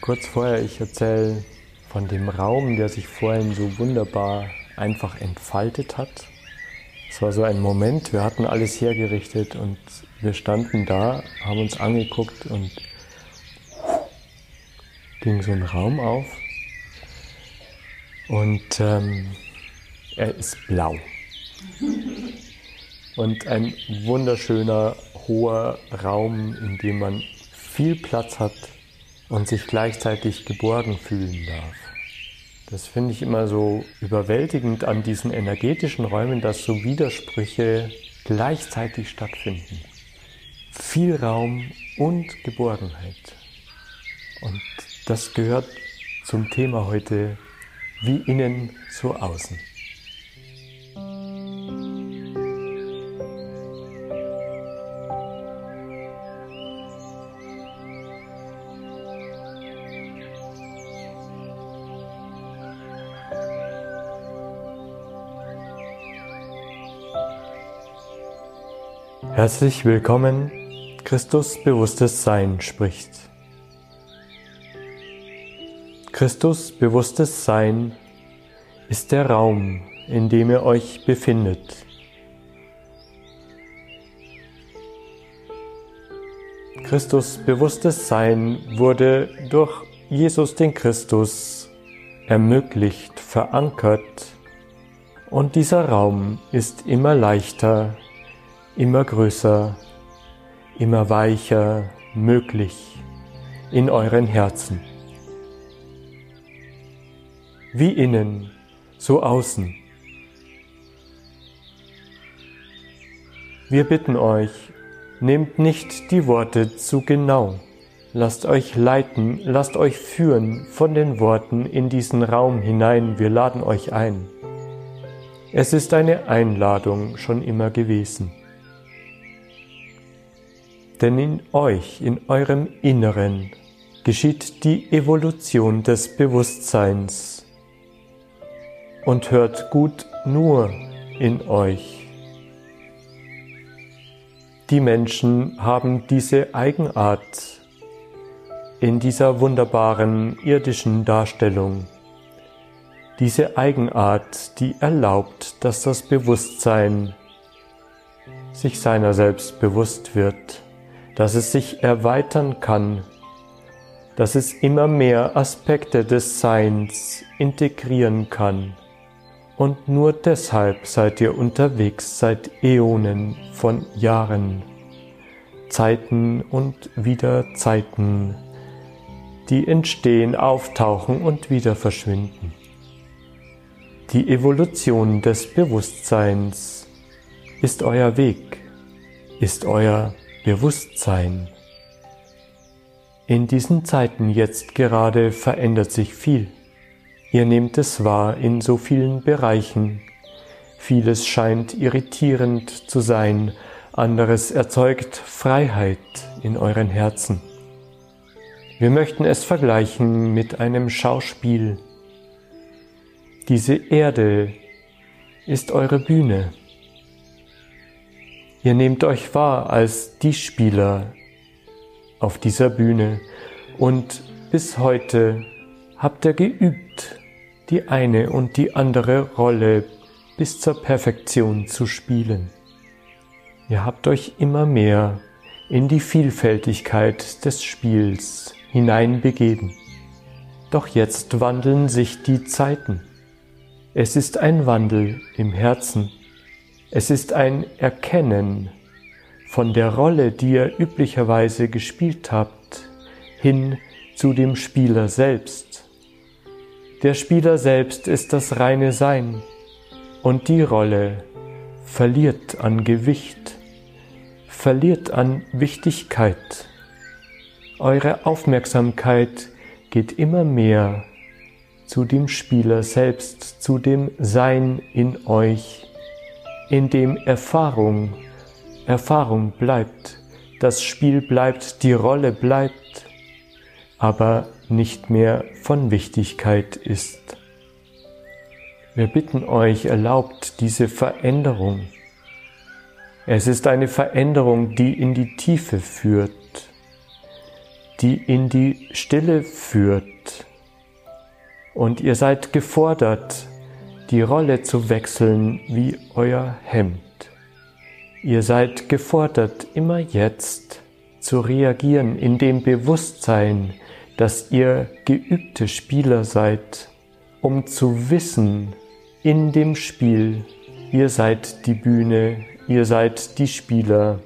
Kurz vorher, ich erzähle von dem Raum, der sich vorhin so wunderbar einfach entfaltet hat. Es war so ein Moment, wir hatten alles hergerichtet und wir standen da, haben uns angeguckt und ging so ein Raum auf und ähm, er ist blau. Und ein wunderschöner, hoher Raum, in dem man viel Platz hat und sich gleichzeitig geborgen fühlen darf. Das finde ich immer so überwältigend an diesen energetischen Räumen, dass so Widersprüche gleichzeitig stattfinden. Viel Raum und Geborgenheit. Und das gehört zum Thema heute, wie innen, so außen. Herzlich willkommen, Christus bewusstes Sein spricht. Christus bewusstes Sein ist der Raum, in dem ihr euch befindet. Christus bewusstes Sein wurde durch Jesus den Christus ermöglicht, verankert und dieser Raum ist immer leichter immer größer, immer weicher möglich in euren Herzen. Wie innen, so außen. Wir bitten euch, nehmt nicht die Worte zu genau. Lasst euch leiten, lasst euch führen von den Worten in diesen Raum hinein. Wir laden euch ein. Es ist eine Einladung schon immer gewesen. Denn in euch, in eurem Inneren, geschieht die Evolution des Bewusstseins. Und hört gut nur in euch. Die Menschen haben diese Eigenart in dieser wunderbaren irdischen Darstellung. Diese Eigenart, die erlaubt, dass das Bewusstsein sich seiner selbst bewusst wird dass es sich erweitern kann, dass es immer mehr Aspekte des Seins integrieren kann. Und nur deshalb seid ihr unterwegs seit Äonen von Jahren, Zeiten und wieder Zeiten, die entstehen, auftauchen und wieder verschwinden. Die Evolution des Bewusstseins ist euer Weg, ist euer Bewusstsein. In diesen Zeiten jetzt gerade verändert sich viel. Ihr nehmt es wahr in so vielen Bereichen. Vieles scheint irritierend zu sein, anderes erzeugt Freiheit in euren Herzen. Wir möchten es vergleichen mit einem Schauspiel. Diese Erde ist eure Bühne. Ihr nehmt euch wahr als die Spieler auf dieser Bühne und bis heute habt ihr geübt, die eine und die andere Rolle bis zur Perfektion zu spielen. Ihr habt euch immer mehr in die Vielfältigkeit des Spiels hineinbegeben. Doch jetzt wandeln sich die Zeiten. Es ist ein Wandel im Herzen es ist ein Erkennen von der Rolle, die ihr üblicherweise gespielt habt, hin zu dem Spieler selbst. Der Spieler selbst ist das reine Sein und die Rolle verliert an Gewicht, verliert an Wichtigkeit. Eure Aufmerksamkeit geht immer mehr zu dem Spieler selbst, zu dem Sein in euch in dem Erfahrung, Erfahrung bleibt, das Spiel bleibt, die Rolle bleibt, aber nicht mehr von Wichtigkeit ist. Wir bitten euch, erlaubt diese Veränderung. Es ist eine Veränderung, die in die Tiefe führt, die in die Stille führt. Und ihr seid gefordert, die Rolle zu wechseln wie euer Hemd. Ihr seid gefordert, immer jetzt zu reagieren in dem Bewusstsein, dass ihr geübte Spieler seid, um zu wissen, in dem Spiel, ihr seid die Bühne, ihr seid die Spieler,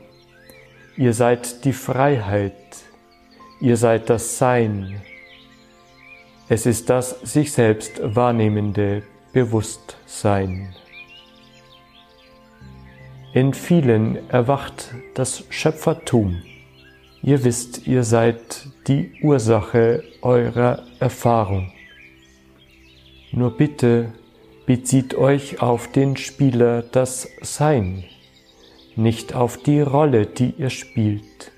ihr seid die Freiheit, ihr seid das Sein. Es ist das sich selbst wahrnehmende Bewusstsein. In vielen erwacht das Schöpfertum. Ihr wisst, ihr seid die Ursache eurer Erfahrung. Nur bitte bezieht euch auf den Spieler das Sein, nicht auf die Rolle, die ihr spielt.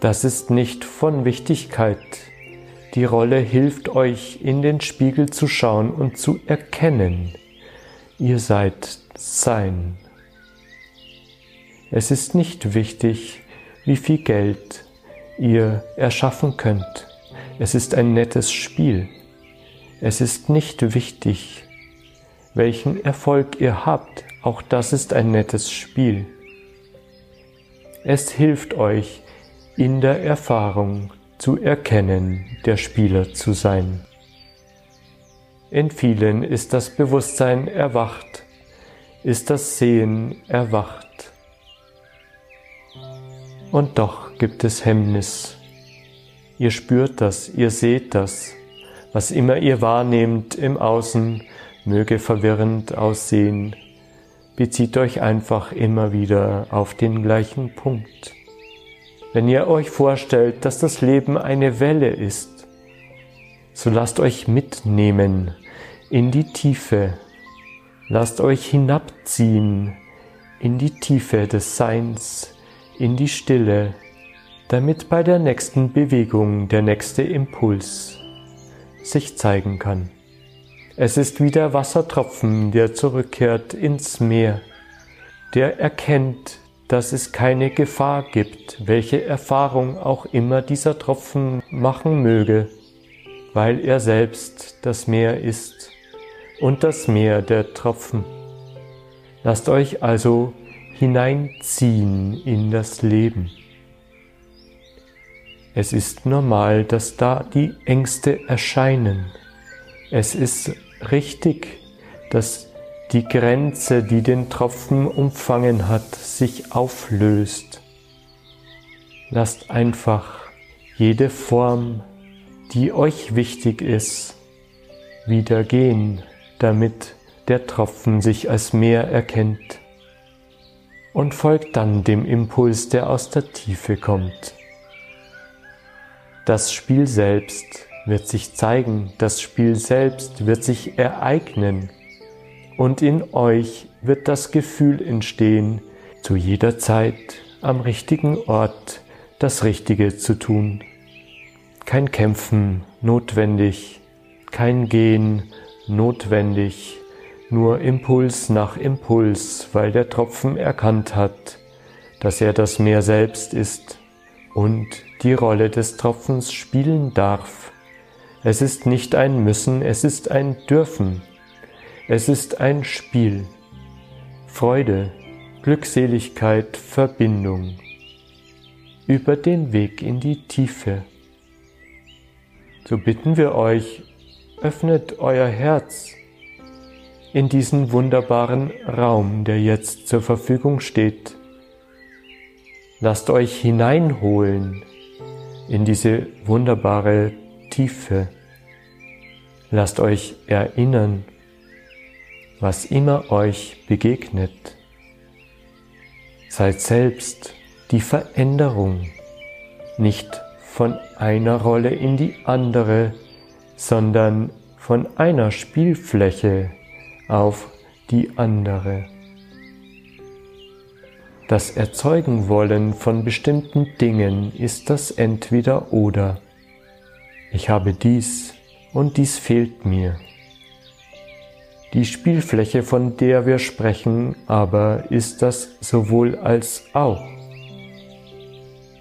Das ist nicht von Wichtigkeit. Die Rolle hilft euch, in den Spiegel zu schauen und zu erkennen. Ihr seid Sein. Es ist nicht wichtig, wie viel Geld ihr erschaffen könnt. Es ist ein nettes Spiel. Es ist nicht wichtig, welchen Erfolg ihr habt. Auch das ist ein nettes Spiel. Es hilft euch, in der Erfahrung zu erkennen, der Spieler zu sein. In vielen ist das Bewusstsein erwacht, ist das Sehen erwacht. Und doch gibt es Hemmnis. Ihr spürt das, ihr seht das, was immer ihr wahrnehmt im Außen, möge verwirrend aussehen, bezieht euch einfach immer wieder auf den gleichen Punkt. Wenn ihr euch vorstellt, dass das Leben eine Welle ist, so lasst euch mitnehmen in die Tiefe, lasst euch hinabziehen in die Tiefe des Seins, in die Stille, damit bei der nächsten Bewegung der nächste Impuls sich zeigen kann. Es ist wie der Wassertropfen, der zurückkehrt ins Meer, der erkennt, dass es keine Gefahr gibt, welche Erfahrung auch immer dieser Tropfen machen möge, weil er selbst das Meer ist und das Meer der Tropfen. Lasst euch also hineinziehen in das Leben. Es ist normal, dass da die Ängste erscheinen. Es ist richtig, dass die Grenze, die den Tropfen umfangen hat, sich auflöst. Lasst einfach jede Form, die euch wichtig ist, wieder gehen, damit der Tropfen sich als Meer erkennt und folgt dann dem Impuls, der aus der Tiefe kommt. Das Spiel selbst wird sich zeigen, das Spiel selbst wird sich ereignen und in euch wird das Gefühl entstehen, zu jeder Zeit am richtigen Ort das Richtige zu tun. Kein Kämpfen notwendig, kein Gehen notwendig, nur Impuls nach Impuls, weil der Tropfen erkannt hat, dass er das Meer selbst ist und die Rolle des Tropfens spielen darf. Es ist nicht ein Müssen, es ist ein Dürfen. Es ist ein Spiel. Freude, Glückseligkeit, Verbindung. Über den Weg in die Tiefe. So bitten wir euch, öffnet euer Herz in diesen wunderbaren Raum, der jetzt zur Verfügung steht. Lasst euch hineinholen in diese wunderbare Tiefe. Lasst euch erinnern, was immer euch begegnet. Seid selbst die Veränderung, nicht von einer Rolle in die andere, sondern von einer Spielfläche auf die andere. Das Erzeugen wollen von bestimmten Dingen ist das entweder oder. Ich habe dies und dies fehlt mir. Die Spielfläche, von der wir sprechen, aber ist das sowohl als auch.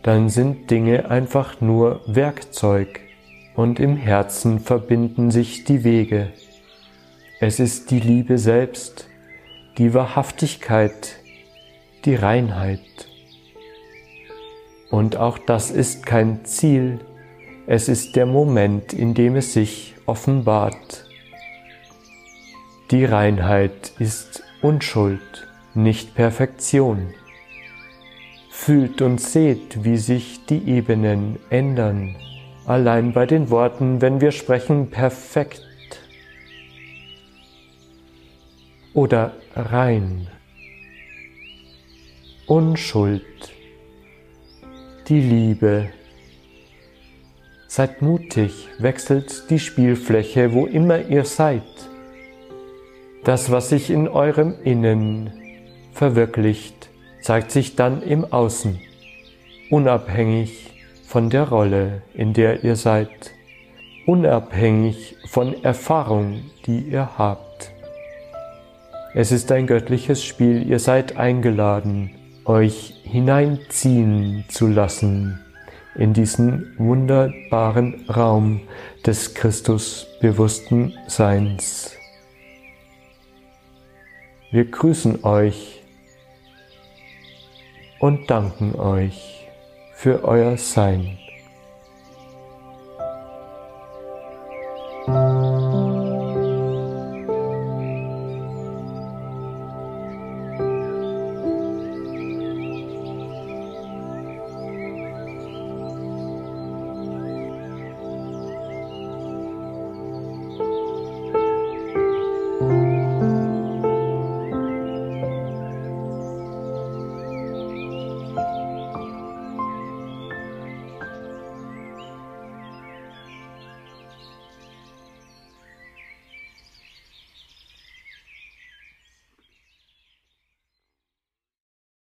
dann sind Dinge einfach nur Werkzeug und im Herzen verbinden sich die Wege. Es ist die Liebe selbst, die Wahrhaftigkeit, die Reinheit. Und auch das ist kein Ziel, es ist der Moment, in dem es sich offenbart. Die Reinheit ist Unschuld, nicht Perfektion. Fühlt und seht, wie sich die Ebenen ändern, allein bei den Worten, wenn wir sprechen perfekt oder rein. Unschuld, die Liebe. Seid mutig, wechselt die Spielfläche, wo immer ihr seid. Das, was sich in eurem Innen verwirklicht, zeigt sich dann im Außen, unabhängig von der Rolle, in der ihr seid, unabhängig von Erfahrung, die ihr habt. Es ist ein göttliches Spiel, ihr seid eingeladen, euch hineinziehen zu lassen in diesen wunderbaren Raum des Christusbewussten Seins. Wir grüßen euch und danken euch für euer Sein.